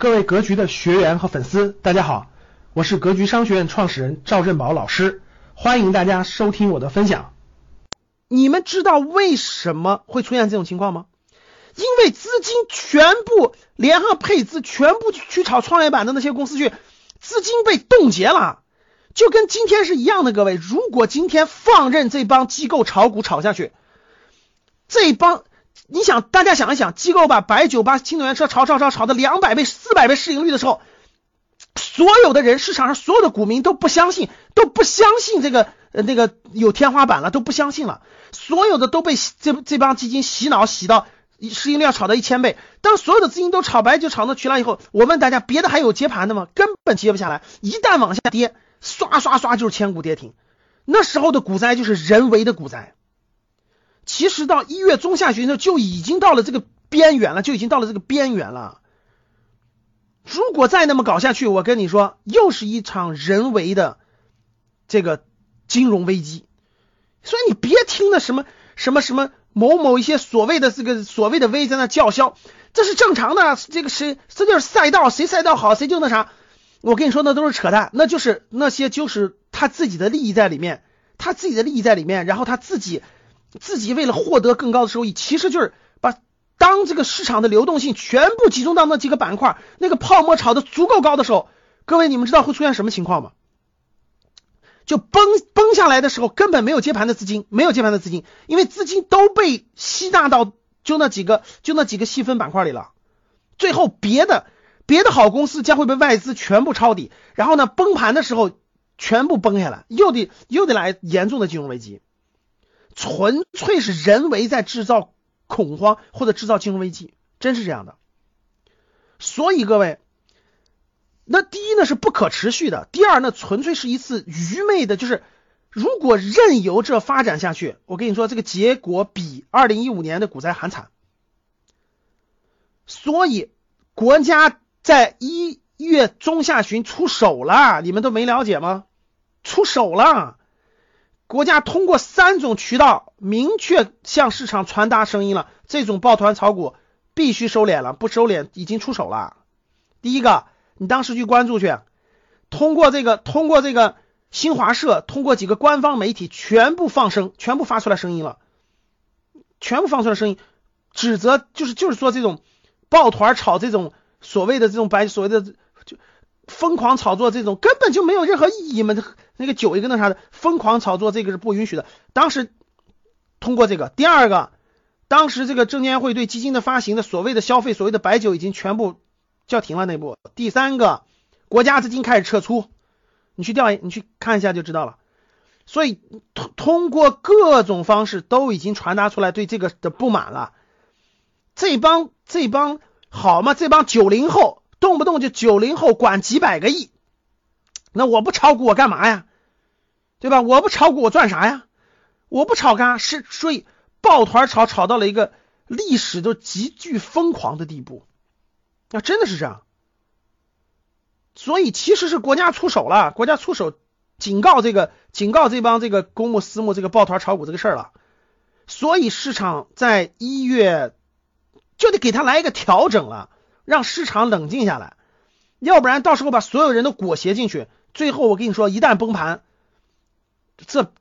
各位格局的学员和粉丝，大家好，我是格局商学院创始人赵振宝老师，欢迎大家收听我的分享。你们知道为什么会出现这种情况吗？因为资金全部联合配资，全部去炒创业板的那些公司去，资金被冻结了，就跟今天是一样的。各位，如果今天放任这帮机构炒股炒下去，这帮。你想，大家想一想，机构把白酒、把新能源车炒炒炒炒的两百倍、四百倍市盈率的时候，所有的人，市场上所有的股民都不相信，都不相信这个呃那个有天花板了，都不相信了，所有的都被这这帮基金洗脑洗到市盈率要炒到一千倍。当所有的资金都炒白酒炒到去了以后，我问大家，别的还有接盘的吗？根本接不下来。一旦往下跌，刷刷刷就是千股跌停。那时候的股灾就是人为的股灾。其实到一月中下旬的时候就已经到了这个边缘了，就已经到了这个边缘了。如果再那么搞下去，我跟你说，又是一场人为的这个金融危机。所以你别听那什么什么什么某某一些所谓的这个所谓的 V 在那叫嚣，这是正常的。这个谁这就是赛道，谁赛道好谁就那啥。我跟你说，那都是扯淡，那就是那些就是他自己的利益在里面，他自己的利益在里面，然后他自己。自己为了获得更高的收益，其实就是把当这个市场的流动性全部集中到那几个板块，那个泡沫炒的足够高的时候，各位你们知道会出现什么情况吗？就崩崩下来的时候，根本没有接盘的资金，没有接盘的资金，因为资金都被吸纳到就那几个就那几个细分板块里了，最后别的别的好公司将会被外资全部抄底，然后呢崩盘的时候全部崩下来，又得又得来严重的金融危机。纯粹是人为在制造恐慌或者制造金融危机，真是这样的。所以各位，那第一呢是不可持续的，第二呢纯粹是一次愚昧的，就是如果任由这发展下去，我跟你说这个结果比二零一五年的股灾还惨。所以国家在一月中下旬出手了，你们都没了解吗？出手了。国家通过三种渠道明确向市场传达声音了，这种抱团炒股必须收敛了，不收敛已经出手了。第一个，你当时去关注去，通过这个，通过这个新华社，通过几个官方媒体全部放声，全部发出来声音了，全部放出来声音，指责就是就是说这种抱团炒这种所谓的这种白所谓的就。疯狂炒作这种根本就没有任何意义嘛？那个酒一个那啥的，疯狂炒作这个是不允许的。当时通过这个，第二个，当时这个证监会对基金的发行的所谓的消费，所谓的白酒已经全部叫停了那步。第三个，国家资金开始撤出，你去调研，你去看一下就知道了。所以通通过各种方式都已经传达出来对这个的不满了。这帮这帮好吗？这帮九零后。动不动就九零后管几百个亿，那我不炒股我干嘛呀？对吧？我不炒股我赚啥呀？我不炒干是所以抱团炒炒到了一个历史都极具疯狂的地步，那真的是这样。所以其实是国家出手了，国家出手警告这个警告这帮这个公募私募这个抱团炒股这个事儿了。所以市场在一月就得给他来一个调整了。让市场冷静下来，要不然到时候把所有人都裹挟进去，最后我跟你说，一旦崩盘，这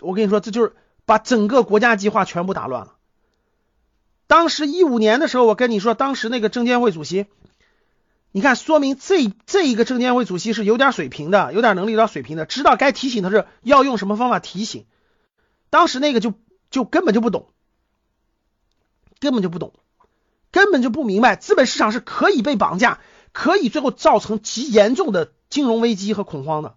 我跟你说，这就是把整个国家计划全部打乱了。当时一五年的时候，我跟你说，当时那个证监会主席，你看，说明这这一个证监会主席是有点水平的，有点能力、有点水平的，知道该提醒的是要用什么方法提醒。当时那个就就根本就不懂，根本就不懂。根本就不明白，资本市场是可以被绑架，可以最后造成极严重的金融危机和恐慌的。